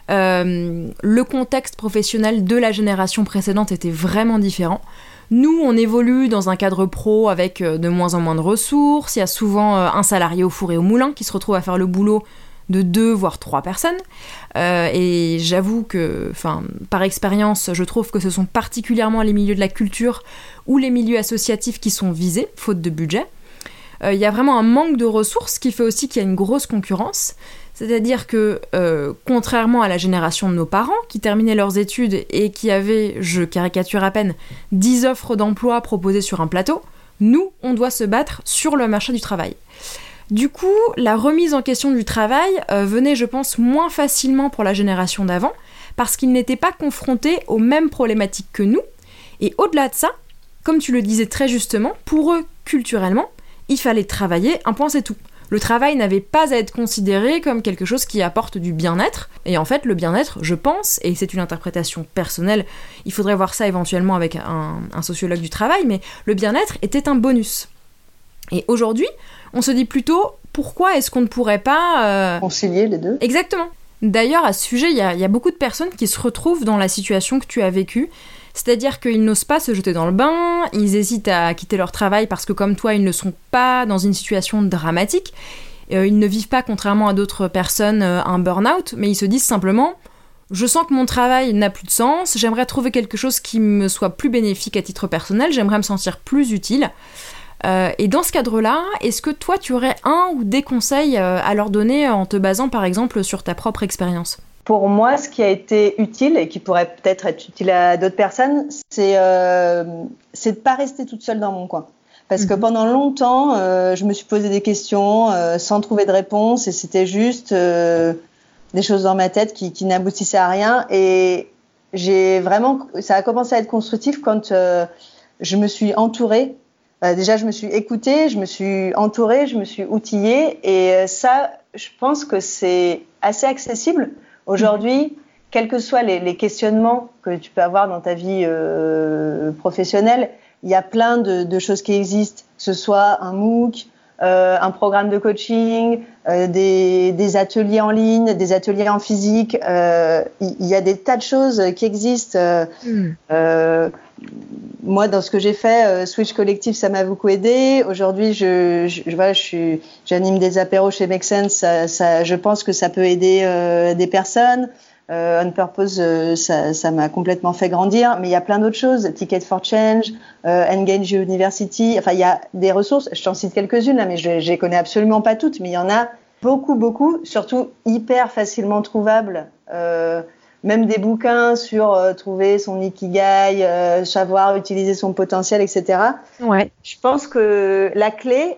le contexte professionnel de la génération précédente était vraiment différent. Nous, on évolue dans un cadre pro avec euh, de moins en moins de ressources. Il y a souvent euh, un salarié au four et au moulin qui se retrouve à faire le boulot de deux voire trois personnes. Euh, et j'avoue que, par expérience, je trouve que ce sont particulièrement les milieux de la culture ou les milieux associatifs qui sont visés, faute de budget. Il y a vraiment un manque de ressources qui fait aussi qu'il y a une grosse concurrence. C'est-à-dire que, euh, contrairement à la génération de nos parents, qui terminaient leurs études et qui avaient, je caricature à peine, 10 offres d'emploi proposées sur un plateau, nous, on doit se battre sur le marché du travail. Du coup, la remise en question du travail euh, venait, je pense, moins facilement pour la génération d'avant, parce qu'ils n'étaient pas confrontés aux mêmes problématiques que nous. Et au-delà de ça, comme tu le disais très justement, pour eux, culturellement, il fallait travailler, un point c'est tout le travail n'avait pas à être considéré comme quelque chose qui apporte du bien-être. Et en fait, le bien-être, je pense, et c'est une interprétation personnelle, il faudrait voir ça éventuellement avec un, sociologue du travail, mais le bien-être était un bonus. Et aujourd'hui, on se dit plutôt pourquoi est-ce qu'on ne pourrait pas... Euh, Concilier les deux Exactement. D'ailleurs, à ce sujet, il y, a beaucoup de personnes qui se retrouvent dans la situation que tu as vécue c'est-à-dire qu'ils n'osent pas se jeter dans le bain, ils hésitent à quitter leur travail parce que comme toi, ils ne sont pas dans une situation dramatique. Euh, ils ne vivent pas, contrairement à d'autres personnes, euh, un burn-out, mais ils se disent simplement je sens que mon travail n'a plus de sens, j'aimerais trouver quelque chose qui me soit plus bénéfique à titre personnel, j'aimerais me sentir plus utile. Euh, et dans ce cadre-là, est-ce que toi, tu aurais un ou des conseils à leur donner en te basant par exemple sur ta propre expérience? Pour moi, ce qui a été utile et qui pourrait peut-être être utile à d'autres personnes, c'est euh, de ne pas rester toute seule dans mon coin. Parce que mhm. pendant longtemps, euh, je me suis posé des questions euh, sans trouver de réponse et c'était juste euh, des choses dans ma tête qui, qui n'aboutissaient à rien. Et j'ai vraiment, ça a commencé à être constructif quand euh, je me suis entourée. Bah, déjà, je me suis écoutée, je me suis entourée, je me suis outillée. Et ça, je pense que c'est assez accessible Aujourd'hui, quels que soient les, questionnements que tu peux avoir dans ta vie euh, professionnelle, il y a plein de, choses qui existent, que ce soit un MOOC, euh, un programme de coaching, euh, des, ateliers en ligne, des ateliers en physique. Il y, a des tas de choses qui existent. Hmm. Moi, dans ce que j'ai fait, Switch Collectif, ça m'a beaucoup aidé. Aujourd'hui, je, je, j'anime des apéros chez Make Sense. Je pense que ça peut aider des personnes. Euh, On Purpose, euh, ça, m'a complètement fait grandir, mais il y a plein d'autres choses, Ticket for Change, euh, Engage University, enfin il y a des ressources, je t'en cite quelques-unes là, mais je, je les connais absolument pas toutes, mais il y en a beaucoup, beaucoup, surtout hyper facilement trouvables. Euh, même des bouquins sur euh, trouver son ikigai, euh, savoir utiliser son potentiel, etc. Ouais. Je pense que la clé,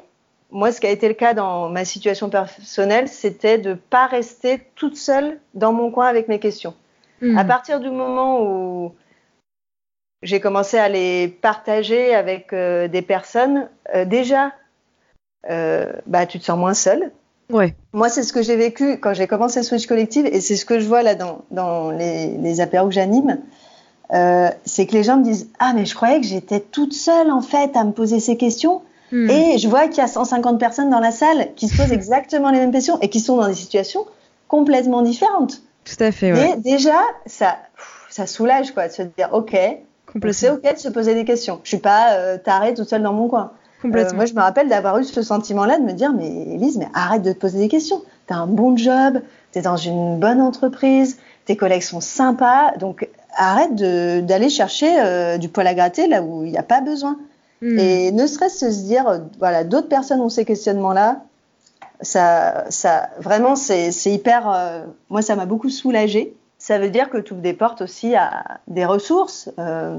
moi, ce qui a été le cas dans ma situation personnelle, c'était de pas rester toute seule dans mon coin avec mes questions. Hmm. À partir du moment où j'ai commencé à les partager avec euh, des personnes, déjà, bah, tu te sens moins seule. Ouais. Moi, c'est ce que j'ai vécu quand j'ai commencé Switch Collective et c'est ce que je vois là dans, dans les, les apéros que j'anime. c'est que les gens me disent Ah, mais je croyais que j'étais toute seule en fait à me poser ces questions. Hmm. Et je vois qu'il y a 150 personnes dans la salle qui se posent exactement les mêmes questions et qui sont dans des situations complètement différentes. Tout à fait, ouais. déjà, ça, ça soulage, quoi, de se dire, OK, c'est OK de se poser des questions. Je suis pas euh, tarée toute seule dans mon coin. Euh, moi, je me rappelle d'avoir eu ce sentiment-là de me dire, mais Elise, mais arrête de te poser des questions. Tu as un bon job, tu es dans une bonne entreprise, tes collègues sont sympas, donc arrête d'aller chercher euh, du poil à gratter là où il n'y a pas besoin. Hmm. Et ne serait-ce se dire, voilà, d'autres personnes ont ces questionnements-là, ça, ça, vraiment, c'est hyper. Euh, moi, ça m'a beaucoup soulagée. Ça veut dire que tu des portes aussi à des ressources, euh,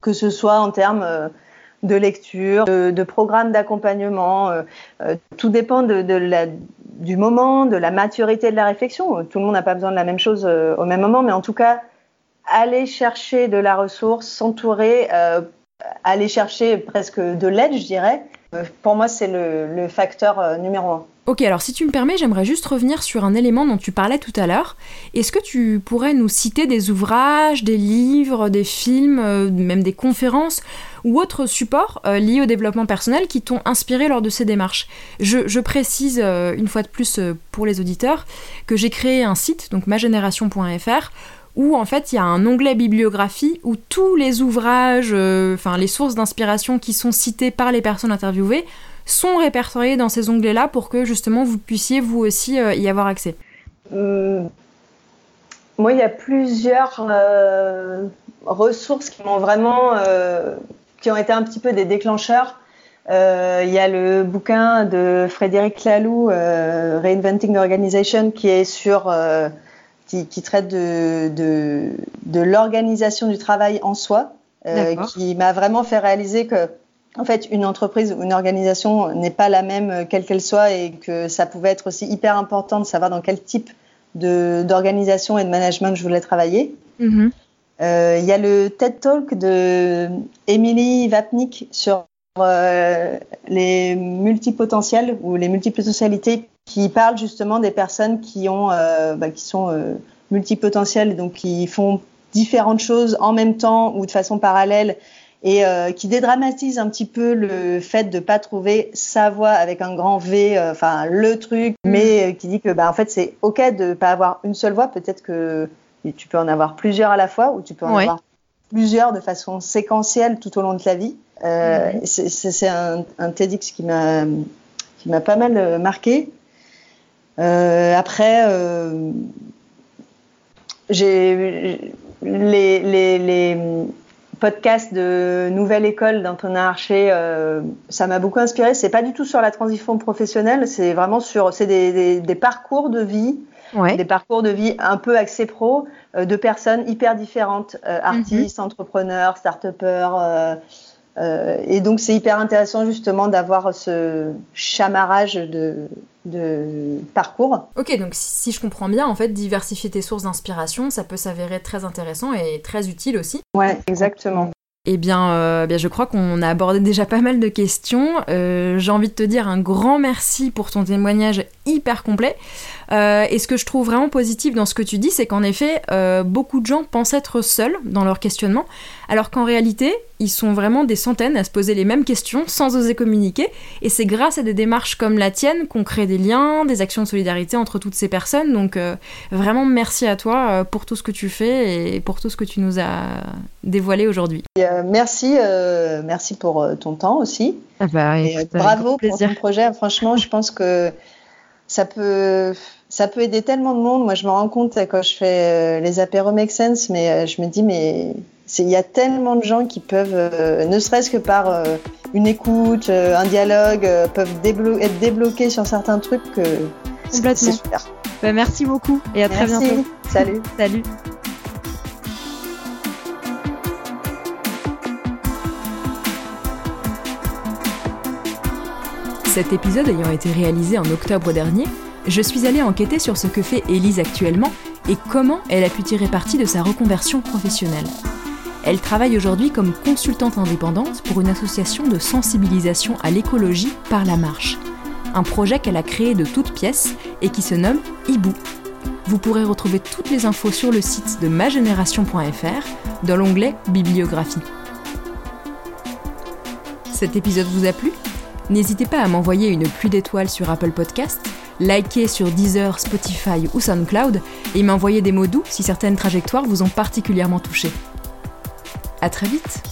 que ce soit en termes de lecture, de, programmes d'accompagnement. tout dépend de, la, du moment, de la maturité de la réflexion. Tout le monde n'a pas besoin de la même chose au même moment, mais en tout cas, aller chercher de la ressource, s'entourer, aller chercher presque de l'aide, je dirais. Pour moi, c'est le, facteur numéro un. Ok, alors si tu me permets, j'aimerais juste revenir sur un élément dont tu parlais tout à l'heure. Est-ce que tu pourrais nous citer des ouvrages, des livres, des films, euh, même des conférences ou autres supports euh, liés au développement personnel qui t'ont inspiré lors de ces démarches? Je, précise euh, une fois de plus pour les auditeurs que j'ai créé un site, donc magénération.fr, où en fait il y a un onglet bibliographie où tous les ouvrages, enfin les sources d'inspiration qui sont citées par les personnes interviewées sont répertoriés dans ces onglets-là pour que justement vous puissiez vous aussi euh, y avoir accès hum, Moi, il y a plusieurs euh, ressources qui m'ont vraiment, euh, qui ont été un petit peu des déclencheurs. Il y a le bouquin de Frédéric Laloux, Reinventing Organization, qui est sur, qui, traite de, de, de l'organisation du travail en soi, qui m'a vraiment fait réaliser que en fait, une entreprise ou une organisation n'est pas la même euh, quelle qu'elle soit et que ça pouvait être aussi hyper important de savoir dans quel type d'organisation et de management je voulais travailler. Mm-hmm. Euh, il y a le TED Talk de Emily Vapnik sur euh, les multipotentiels ou les multipotentialités qui parle justement des personnes qui ont bah, qui sont multipotentielles donc qui font différentes choses en même temps ou de façon parallèle et euh, qui dédramatise un petit peu le fait de pas trouver sa voix avec un grand V, euh, enfin le truc, mm. mais euh, qui dit que bah, en fait c'est ok de pas avoir une seule voix, peut-être que tu peux en avoir plusieurs à la fois ou tu peux en avoir plusieurs de façon séquentielle tout au long de ta vie. C'est un, un, TEDx qui m'a qui m'a pas mal marqué. après, j'ai les, les, les podcast de Nouvelle École d'Antonin Archer, euh, ça m'a beaucoup inspiré. C'est pas du tout sur la transition professionnelle, c'est vraiment sur, c'est des, des, parcours de vie, des parcours de vie un peu axés pro euh, de personnes hyper différentes, euh, artistes, entrepreneurs, start-upers. Et donc c'est hyper intéressant justement d'avoir ce chamarrage de, de parcours. Ok, donc si je comprends bien, en fait, diversifier tes sources d'inspiration, ça peut s'avérer très intéressant et très utile aussi. Ouais, exactement. Eh bien, euh, bien, je crois qu'on a abordé déjà pas mal de questions. Euh, j'ai envie de te dire un grand merci pour ton témoignage hyper complet. Euh, et ce que je trouve vraiment positif dans ce que tu dis, c'est qu'en effet, euh, beaucoup de gens pensent être seuls dans leur questionnement, alors qu'en réalité, ils sont vraiment des centaines à se poser les mêmes questions sans oser communiquer. Et c'est grâce à des démarches comme la tienne qu'on crée des liens, des actions de solidarité entre toutes ces personnes. Donc euh, vraiment merci à toi pour tout ce que tu fais et pour tout ce que tu nous as dévoilé aujourd'hui. merci, merci pour ton temps aussi. Ah bah, bravo pour ton projet. Franchement, je pense que ça peut ça peut aider tellement de monde. Moi, je me rends compte quand je fais euh, les apéros make sense, mais euh, je me dis, mais il y a tellement de gens qui peuvent, euh, ne serait-ce que par une écoute, un dialogue, peuvent être débloqués sur certains trucs que c'est super. Bah, merci beaucoup et à très bientôt. Salut. Salut. Cet épisode ayant été réalisé en octobre dernier, je suis allée enquêter sur ce que fait Élise actuellement et comment elle a pu tirer parti de sa reconversion professionnelle. Elle travaille aujourd'hui comme consultante indépendante pour une association de sensibilisation à l'écologie par la marche, un projet qu'elle a créé de toutes pièces et qui se nomme Hibou. Vous pourrez retrouver toutes les infos sur le site de magénération.fr dans l'onglet Bibliographie. Cet épisode vous a plu? N'hésitez pas à m'envoyer une pluie d'étoiles sur Apple Podcast liker sur Deezer, Spotify ou SoundCloud et m'envoyer des mots doux si certaines trajectoires vous ont particulièrement touché. À très vite